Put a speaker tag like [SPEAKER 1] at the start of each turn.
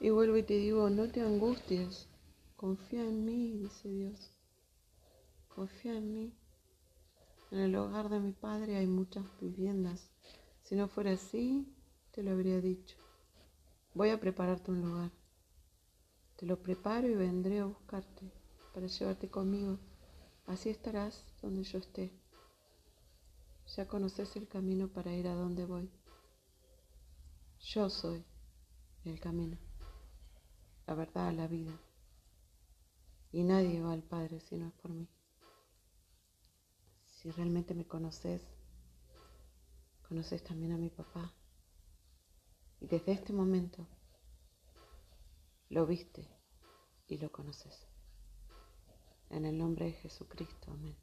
[SPEAKER 1] Y vuelvo y te digo, no te angusties, confía en mí, dice Dios. Confía en mí. En el hogar de mi padre hay muchas viviendas. Si no fuera así, te lo habría dicho. Voy a prepararte un lugar. Te lo preparo y vendré a buscarte para llevarte conmigo. Así estarás donde yo esté. Ya conoces el camino para ir a donde voy. Yo soy el camino, la verdad, la vida. Y nadie va al Padre si no es por mí. Si realmente me conoces, conoces también a mi papá. Y desde este momento lo viste y lo conoces. En el nombre de Jesucristo, amén.